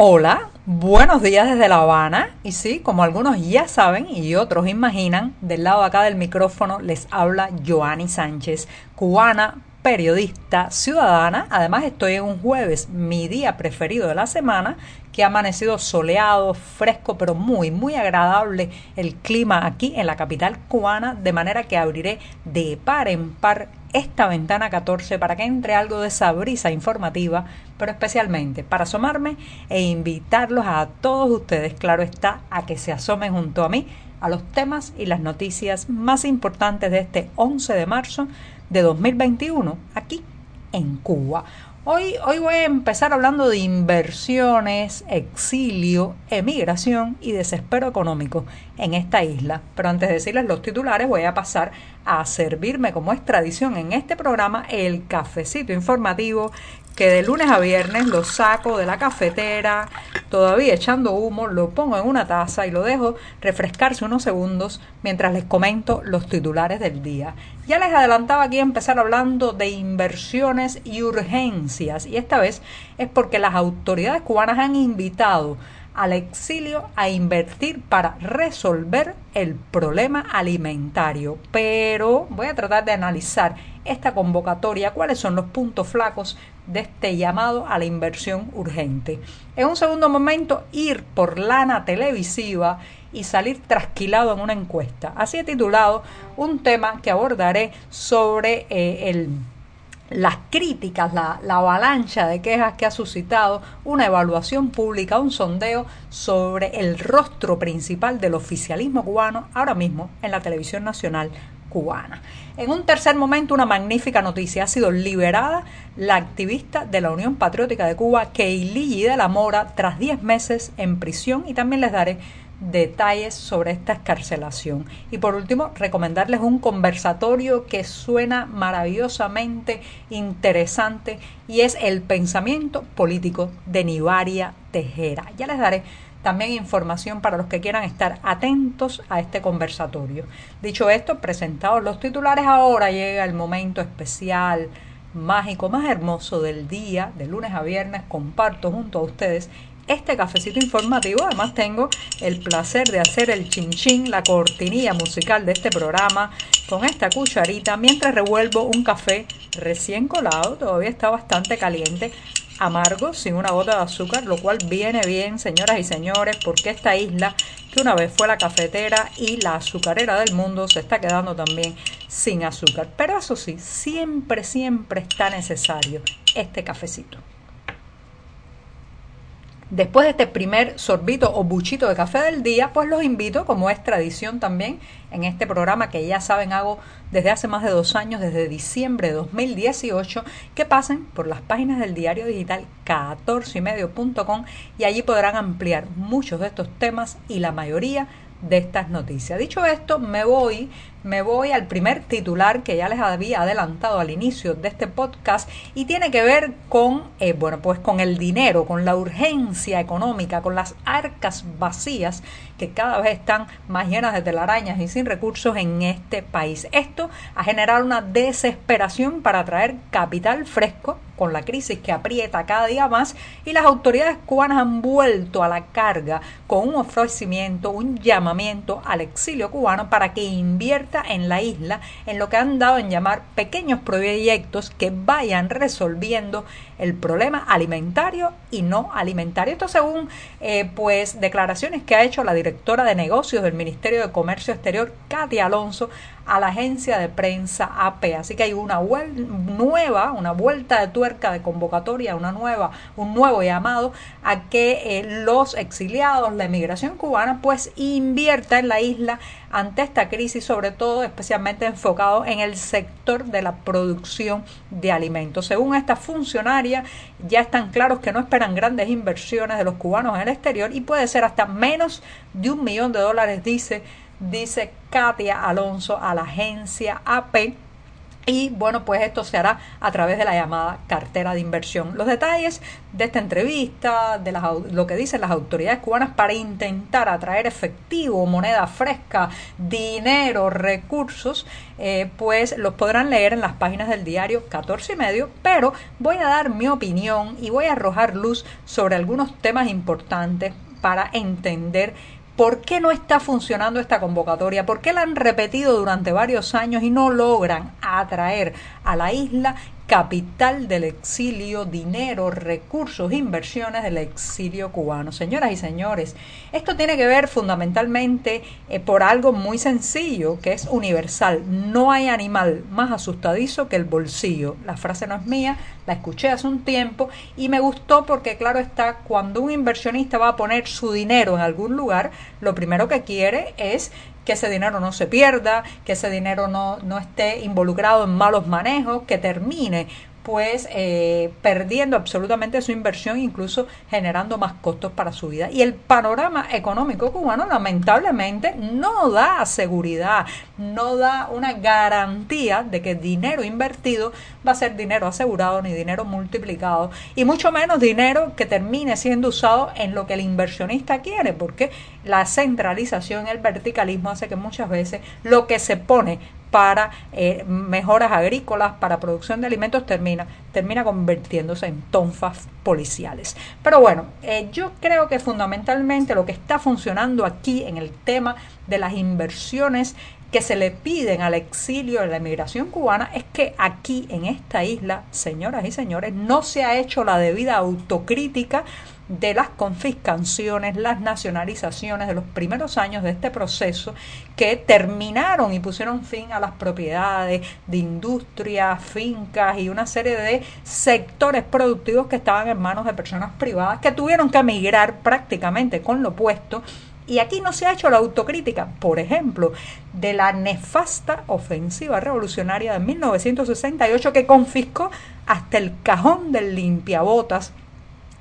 Hola, buenos días desde La Habana. Y sí, como algunos ya saben y otros imaginan, del lado de acá del micrófono les habla Joanny Sánchez, cubana, periodista, ciudadana. Además estoy en un jueves, mi día preferido de la semana, que ha amanecido soleado, fresco, pero muy, muy agradable el clima aquí en la capital cubana, de manera que abriré de par en par esta ventana 14 para que entre algo de esa brisa informativa, pero especialmente para asomarme e invitarlos a todos ustedes, claro está, a que se asomen junto a mí a los temas y las noticias más importantes de este 11 de marzo de 2021 aquí en Cuba. Hoy, hoy voy a empezar hablando de inversiones, exilio, emigración y desespero económico en esta isla. Pero antes de decirles los titulares, voy a pasar a servirme, como es tradición en este programa, el cafecito informativo que de lunes a viernes lo saco de la cafetera, todavía echando humo, lo pongo en una taza y lo dejo refrescarse unos segundos mientras les comento los titulares del día. Ya les adelantaba aquí empezar hablando de inversiones y urgencias y esta vez es porque las autoridades cubanas han invitado al exilio a invertir para resolver el problema alimentario. Pero voy a tratar de analizar esta convocatoria, cuáles son los puntos flacos de este llamado a la inversión urgente. En un segundo momento, ir por lana televisiva y salir trasquilado en una encuesta. Así he titulado un tema que abordaré sobre eh, el las críticas, la, la, avalancha de quejas que ha suscitado una evaluación pública, un sondeo sobre el rostro principal del oficialismo cubano ahora mismo en la televisión nacional cubana. En un tercer momento, una magnífica noticia. Ha sido liberada la activista de la Unión Patriótica de Cuba, Keili de la Mora, tras 10 meses en prisión y también les daré detalles sobre esta escarcelación. Y por último, recomendarles un conversatorio que suena maravillosamente interesante y es el pensamiento político de Nivaria Tejera. Ya les daré también información para los que quieran estar atentos a este conversatorio. Dicho esto, presentados los titulares, ahora llega el momento especial, mágico, más hermoso del día, de lunes a viernes, comparto junto a ustedes este cafecito informativo. Además tengo el placer de hacer el chinchín, la cortinilla musical de este programa con esta cucharita mientras revuelvo un café recién colado, todavía está bastante caliente, amargo, sin una gota de azúcar, lo cual viene bien, señoras y señores, porque esta isla, que una vez fue la cafetera y la azucarera del mundo, se está quedando también sin azúcar. Pero eso sí, siempre, siempre está necesario este cafecito. Después de este primer sorbito o buchito de café del día, pues los invito, como es tradición también, en este programa que ya saben hago desde hace más de dos años, desde diciembre de 2018, que pasen por las páginas del diario digital 14ymedio.com y allí podrán ampliar muchos de estos temas y la mayoría de estas noticias. Dicho esto, me voy me voy al primer titular que ya les había adelantado al inicio de este podcast y tiene que ver con, eh, bueno, pues con el dinero, con la urgencia económica, con las arcas vacías que cada vez están más llenas de telarañas y sin recursos en este país. Esto ha generado una desesperación para traer capital fresco con la crisis que aprieta cada día más y las autoridades cubanas han vuelto a la carga con un ofrecimiento, un llamamiento al exilio cubano para que invierta en la isla en lo que han dado en llamar pequeños proyectos que vayan resolviendo el problema alimentario y no alimentario. Esto según eh, pues declaraciones que ha hecho la directora de negocios del Ministerio de Comercio Exterior, Katia Alonso, a la agencia de prensa AP. Así que hay una nueva, una vuelta de tuerca de convocatoria, una nueva, un nuevo llamado a que eh, los exiliados, la emigración cubana, pues invierta en la isla ante esta crisis, sobre todo especialmente enfocado en el sector de la producción de alimentos. Según esta funcionaria, ya están claros que no esperan grandes inversiones de los cubanos en el exterior y puede ser hasta menos de un millón de dólares, dice, dice Katia Alonso a la agencia AP y bueno, pues esto se hará a través de la llamada cartera de inversión. Los detalles de esta entrevista, de lo que dicen las autoridades cubanas para intentar atraer efectivo, moneda fresca, dinero, recursos, eh, pues los podrán leer en las páginas del diario 14 y medio, pero voy a dar mi opinión y voy a arrojar luz sobre algunos temas importantes para entender ¿Por qué no está funcionando esta convocatoria? ¿Por qué la han repetido durante varios años y no logran atraer a la isla capital del exilio, dinero, recursos, inversiones del exilio cubano. Señoras y señores, esto tiene que ver fundamentalmente eh, por algo muy sencillo, que es universal. No hay animal más asustadizo que el bolsillo. La frase no es mía, la escuché hace un tiempo y me gustó porque claro está, cuando un inversionista va a poner su dinero en algún lugar, lo primero que quiere es que ese dinero no se pierda, que ese dinero no, no esté involucrado en malos manejos, que termine pues eh, perdiendo absolutamente su inversión, incluso generando más costos para su vida. Y el panorama económico cubano lamentablemente no da seguridad, no da una garantía de que dinero invertido va a ser dinero asegurado ni dinero multiplicado y mucho menos dinero que termine siendo usado en lo que el inversionista quiere, porque la centralización, el verticalismo hace que muchas veces lo que se pone para eh, mejoras agrícolas, para producción de alimentos, termina, termina convirtiéndose en tonfas policiales. Pero bueno, eh, yo creo que fundamentalmente lo que está funcionando aquí en el tema de las inversiones que se le piden al exilio de la emigración cubana es que aquí en esta isla, señoras y señores, no se ha hecho la debida autocrítica de las confiscaciones, las nacionalizaciones de los primeros años de este proceso que terminaron y pusieron fin a las propiedades de industrias, fincas y una serie de sectores productivos que estaban en manos de personas privadas que tuvieron que emigrar prácticamente con lo puesto. Y aquí no se ha hecho la autocrítica, por ejemplo, de la nefasta ofensiva revolucionaria de 1968 que confiscó hasta el cajón del limpiabotas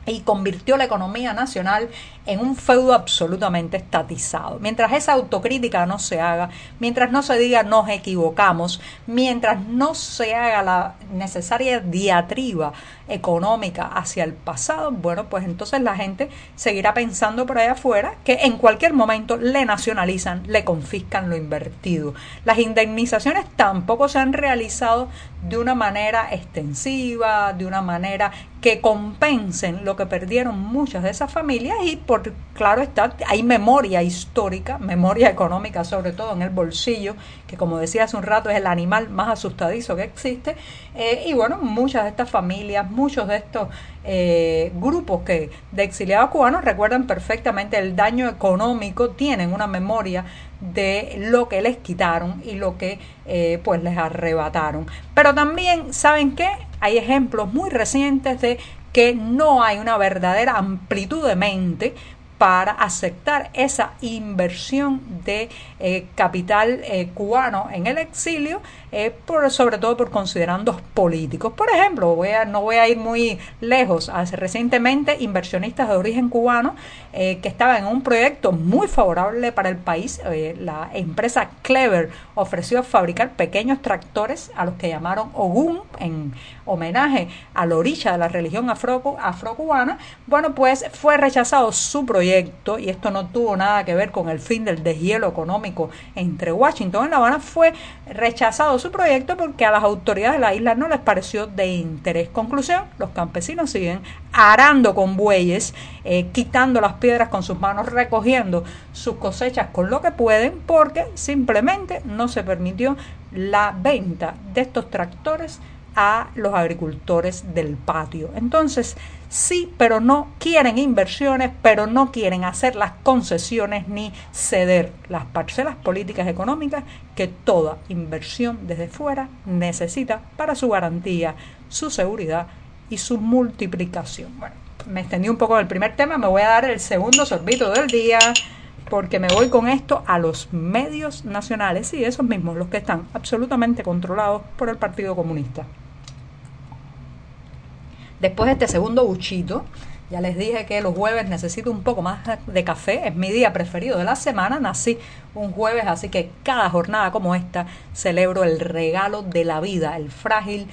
y convirtió la economía nacional en un feudo absolutamente estatizado. Mientras esa autocrítica no se haga, mientras no se diga nos equivocamos, mientras no se haga la necesaria diatriba económica hacia el pasado, bueno, pues entonces la gente seguirá pensando por allá afuera que en cualquier momento le nacionalizan, le confiscan lo invertido. Las indemnizaciones tampoco se han realizado de una manera extensiva, de una manera que compensen lo que perdieron muchas de esas familias y por claro está, hay memoria histórica, memoria económica sobre todo en el bolsillo, que como decía hace un rato es el animal más asustadizo que existe, eh, y bueno, muchas de estas familias, muchos de estos eh, grupos que de exiliados cubanos recuerdan perfectamente el daño económico, tienen una memoria de lo que les quitaron y lo que eh, pues les arrebataron. Pero también, ¿saben qué? Hay ejemplos muy recientes de que no hay una verdadera amplitud de mente para aceptar esa inversión de eh, capital eh, cubano en el exilio, eh, sobre todo por considerandos políticos. Por ejemplo, no voy a ir muy lejos, hace recientemente inversionistas de origen cubano que estaban en un proyecto muy favorable para el país, la empresa Clever ofreció fabricar pequeños tractores a los que llamaron Ogun en homenaje a la orilla de la religión afro, afrocubana, bueno, pues fue rechazado su proyecto y esto no tuvo nada que ver con el fin del deshielo económico entre Washington y La Habana, fue rechazado su proyecto porque a las autoridades de la isla no les pareció de interés. Conclusión, los campesinos siguen arando con bueyes, eh, quitando las piedras con sus manos, recogiendo sus cosechas con lo que pueden porque simplemente no se permitió la venta de estos tractores a los agricultores del patio. Entonces, sí, pero no quieren inversiones, pero no quieren hacer las concesiones ni ceder las parcelas políticas económicas que toda inversión desde fuera necesita para su garantía, su seguridad y su multiplicación. Bueno, me extendí un poco del primer tema, me voy a dar el segundo sorbito del día porque me voy con esto a los medios nacionales, y esos mismos, los que están absolutamente controlados por el Partido Comunista. Después de este segundo buchito, ya les dije que los jueves necesito un poco más de café, es mi día preferido de la semana, nací un jueves, así que cada jornada como esta celebro el regalo de la vida, el frágil,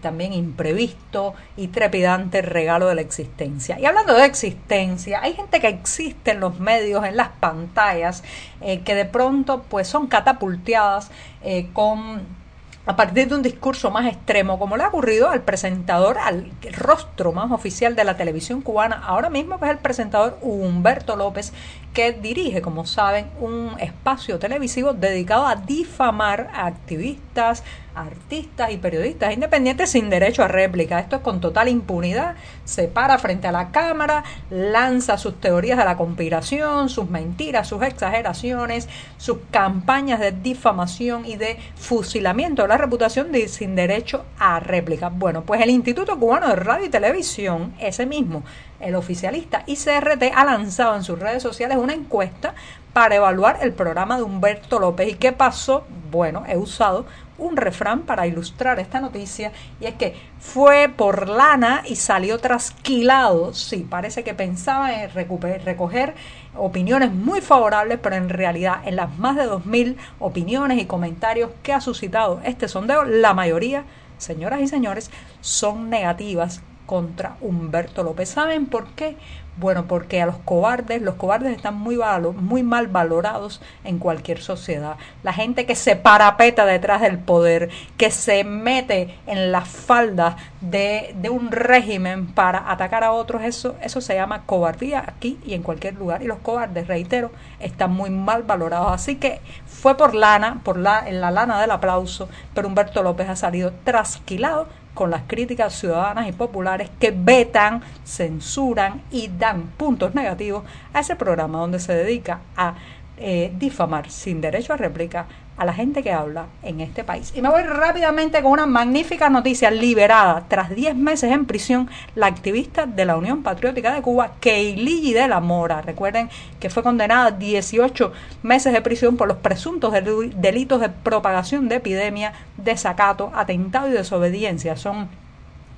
también imprevisto y trepidante regalo de la existencia. Y hablando de existencia, hay gente que existe en los medios, en las pantallas, eh, que de pronto pues son catapulteadas eh, con a partir de un discurso más extremo, como le ha ocurrido al presentador, al rostro más oficial de la televisión cubana, ahora mismo que es el presentador Humberto López, que dirige, como saben, un espacio televisivo dedicado a difamar a activistas, artistas y periodistas independientes sin derecho a réplica. Esto es con total impunidad. Se para frente a la cámara, lanza sus teorías de la conspiración, sus mentiras, sus exageraciones, sus campañas de difamación y de fusilamiento de la reputación de, sin derecho a réplica. Bueno, pues el Instituto Cubano de Radio y Televisión, ese mismo, el oficialista ICRT ha lanzado en sus redes sociales una encuesta para evaluar el programa de Humberto López. ¿Y qué pasó? Bueno, he usado un refrán para ilustrar esta noticia y es que fue por lana y salió trasquilado. Sí, parece que pensaba en recoger opiniones muy favorables, pero en realidad en las más de 2.000 opiniones y comentarios que ha suscitado este sondeo, la mayoría, señoras y señores, son negativas contra Humberto López. ¿Saben por qué? Bueno, porque a los cobardes, los cobardes están muy, muy mal valorados en cualquier sociedad. La gente que se parapeta detrás del poder, que se mete en las faldas de, de un régimen para atacar a otros, eso, eso se llama cobardía aquí y en cualquier lugar. Y los cobardes, reitero, están muy mal valorados. Así que fue por lana, por la, en la lana del aplauso, pero Humberto López ha salido trasquilado con las críticas ciudadanas y populares que vetan, censuran y dan puntos negativos a ese programa donde se dedica a eh, difamar sin derecho a réplica a la gente que habla en este país. Y me voy rápidamente con una magnífica noticia liberada tras 10 meses en prisión la activista de la Unión Patriótica de Cuba, Keiligi de la Mora. Recuerden que fue condenada a 18 meses de prisión por los presuntos delitos de propagación de epidemia, desacato, atentado y desobediencia. Son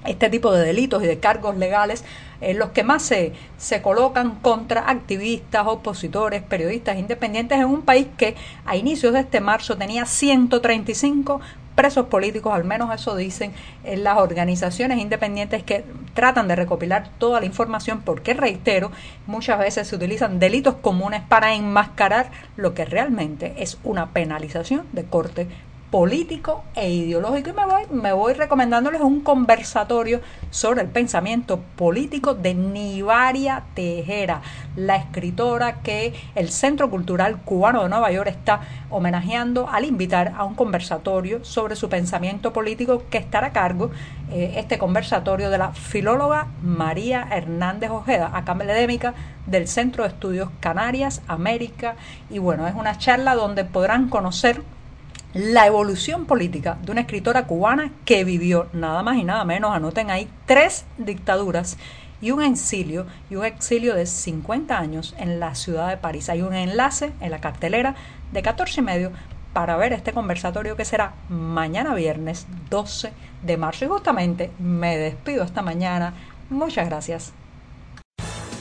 este tipo de delitos y de cargos legales, eh, los que más se, se colocan contra activistas, opositores, periodistas independientes en un país que a inicios de este marzo tenía 135 presos políticos, al menos eso dicen en las organizaciones independientes que tratan de recopilar toda la información, porque reitero, muchas veces se utilizan delitos comunes para enmascarar lo que realmente es una penalización de corte político e ideológico. Y me voy, me voy recomendándoles un conversatorio sobre el pensamiento político de Nivaria Tejera, la escritora que el Centro Cultural Cubano de Nueva York está homenajeando al invitar a un conversatorio sobre su pensamiento político que estará a cargo eh, este conversatorio de la filóloga María Hernández Ojeda, académica del Centro de Estudios Canarias, América. Y bueno, es una charla donde podrán conocer la evolución política de una escritora cubana que vivió nada más y nada menos, anoten ahí, tres dictaduras y un exilio, y un exilio de 50 años en la ciudad de París. Hay un enlace en la cartelera de 14 y medio para ver este conversatorio que será mañana viernes 12 de marzo. Y justamente me despido esta mañana. Muchas gracias.